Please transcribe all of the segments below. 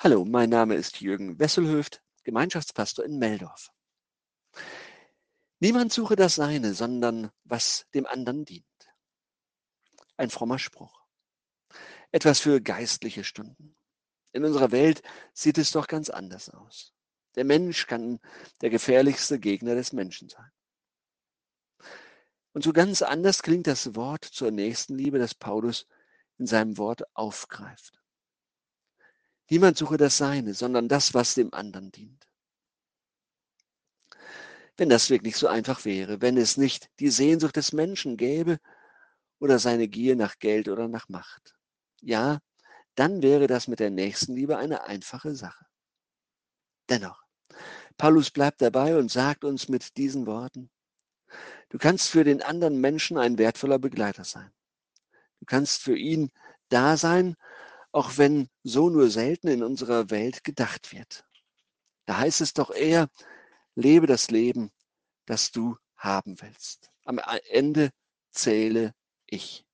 Hallo, mein Name ist Jürgen Wesselhöft, Gemeinschaftspastor in Meldorf. Niemand suche das Seine, sondern was dem anderen dient. Ein frommer Spruch. Etwas für geistliche Stunden. In unserer Welt sieht es doch ganz anders aus. Der Mensch kann der gefährlichste Gegner des Menschen sein. Und so ganz anders klingt das Wort zur Nächstenliebe, das Paulus in seinem Wort aufgreift. Niemand suche das Seine, sondern das, was dem anderen dient. Wenn das wirklich so einfach wäre, wenn es nicht die Sehnsucht des Menschen gäbe oder seine Gier nach Geld oder nach Macht. Ja, dann wäre das mit der Nächstenliebe eine einfache Sache. Dennoch, Paulus bleibt dabei und sagt uns mit diesen Worten, du kannst für den anderen Menschen ein wertvoller Begleiter sein. Du kannst für ihn da sein, auch wenn so nur selten in unserer Welt gedacht wird. Da heißt es doch eher, lebe das Leben, das du haben willst. Am Ende zähle ich.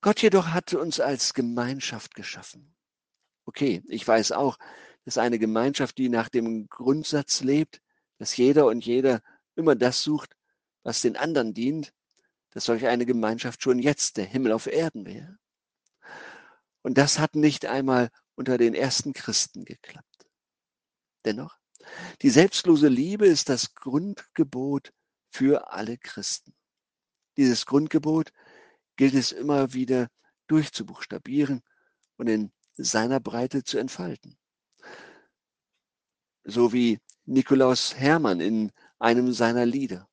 Gott jedoch hat uns als Gemeinschaft geschaffen. Okay, ich weiß auch, dass eine Gemeinschaft, die nach dem Grundsatz lebt, dass jeder und jeder immer das sucht, was den anderen dient, dass solch eine Gemeinschaft schon jetzt der Himmel auf Erden wäre. Und das hat nicht einmal unter den ersten Christen geklappt. Dennoch, die selbstlose Liebe ist das Grundgebot für alle Christen. Dieses Grundgebot gilt es immer wieder durchzubuchstabieren und in seiner Breite zu entfalten. So wie Nikolaus Hermann in einem seiner Lieder.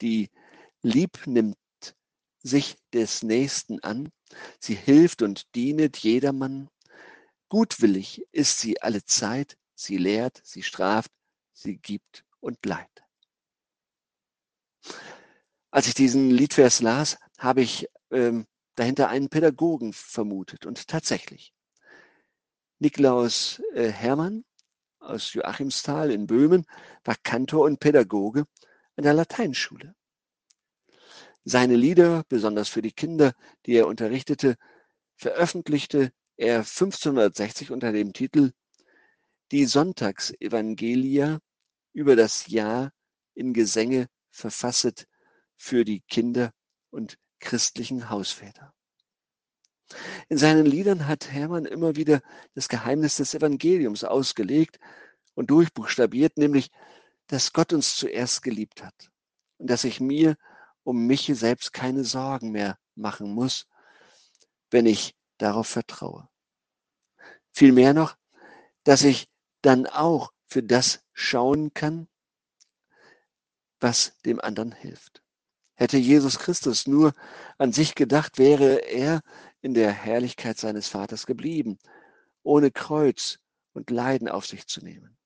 Die lieb nimmt sich des Nächsten an, sie hilft und dienet jedermann. Gutwillig ist sie alle Zeit, sie lehrt, sie straft, sie gibt und leiht. Als ich diesen Liedvers las, habe ich ähm, dahinter einen Pädagogen vermutet. Und tatsächlich, Niklaus äh, Hermann aus Joachimsthal in Böhmen war Kantor und Pädagoge an der Lateinschule. Seine Lieder, besonders für die Kinder, die er unterrichtete, veröffentlichte er 1560 unter dem Titel Die Sonntagsevangelia über das Jahr in Gesänge verfasset für die Kinder und christlichen Hausväter. In seinen Liedern hat Hermann immer wieder das Geheimnis des Evangeliums ausgelegt und durchbuchstabiert, nämlich, dass Gott uns zuerst geliebt hat und dass ich mir um mich selbst keine Sorgen mehr machen muss, wenn ich darauf vertraue. Vielmehr noch, dass ich dann auch für das schauen kann, was dem anderen hilft. Hätte Jesus Christus nur an sich gedacht, wäre er in der Herrlichkeit seines Vaters geblieben, ohne Kreuz und Leiden auf sich zu nehmen,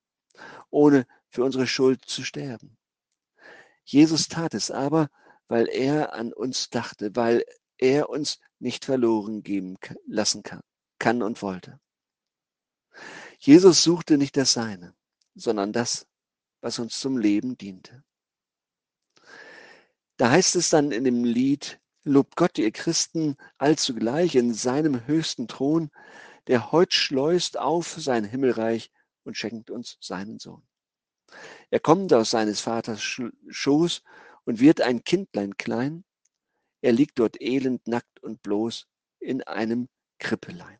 ohne für unsere Schuld zu sterben. Jesus tat es aber, weil er an uns dachte, weil er uns nicht verloren geben lassen kann, kann und wollte. Jesus suchte nicht das Seine, sondern das, was uns zum Leben diente. Da heißt es dann in dem Lied, Lobt Gott, ihr Christen, allzugleich in seinem höchsten Thron, der heut schleust auf sein Himmelreich und schenkt uns seinen Sohn. Er kommt aus seines Vaters Schoß und wird ein Kindlein klein. Er liegt dort elend, nackt und bloß in einem Krippelein.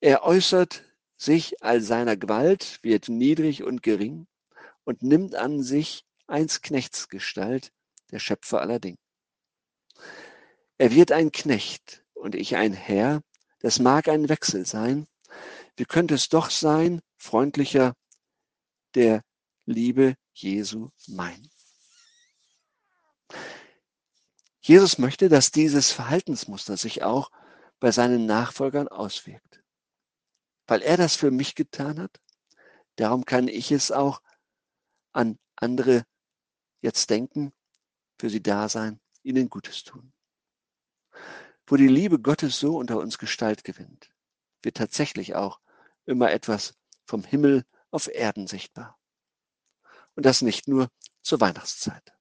Er äußert sich all seiner Gewalt, wird niedrig und gering und nimmt an sich eins Knechts Gestalt, der Schöpfer aller Dinge. Er wird ein Knecht und ich ein Herr, das mag ein Wechsel sein. Wie könnte es doch sein, freundlicher, der Liebe Jesu mein? Jesus möchte, dass dieses Verhaltensmuster sich auch bei seinen Nachfolgern auswirkt. Weil er das für mich getan hat, darum kann ich es auch an andere jetzt denken für sie da sein, ihnen Gutes tun. Wo die Liebe Gottes so unter uns Gestalt gewinnt, wird tatsächlich auch immer etwas vom Himmel auf Erden sichtbar. Und das nicht nur zur Weihnachtszeit.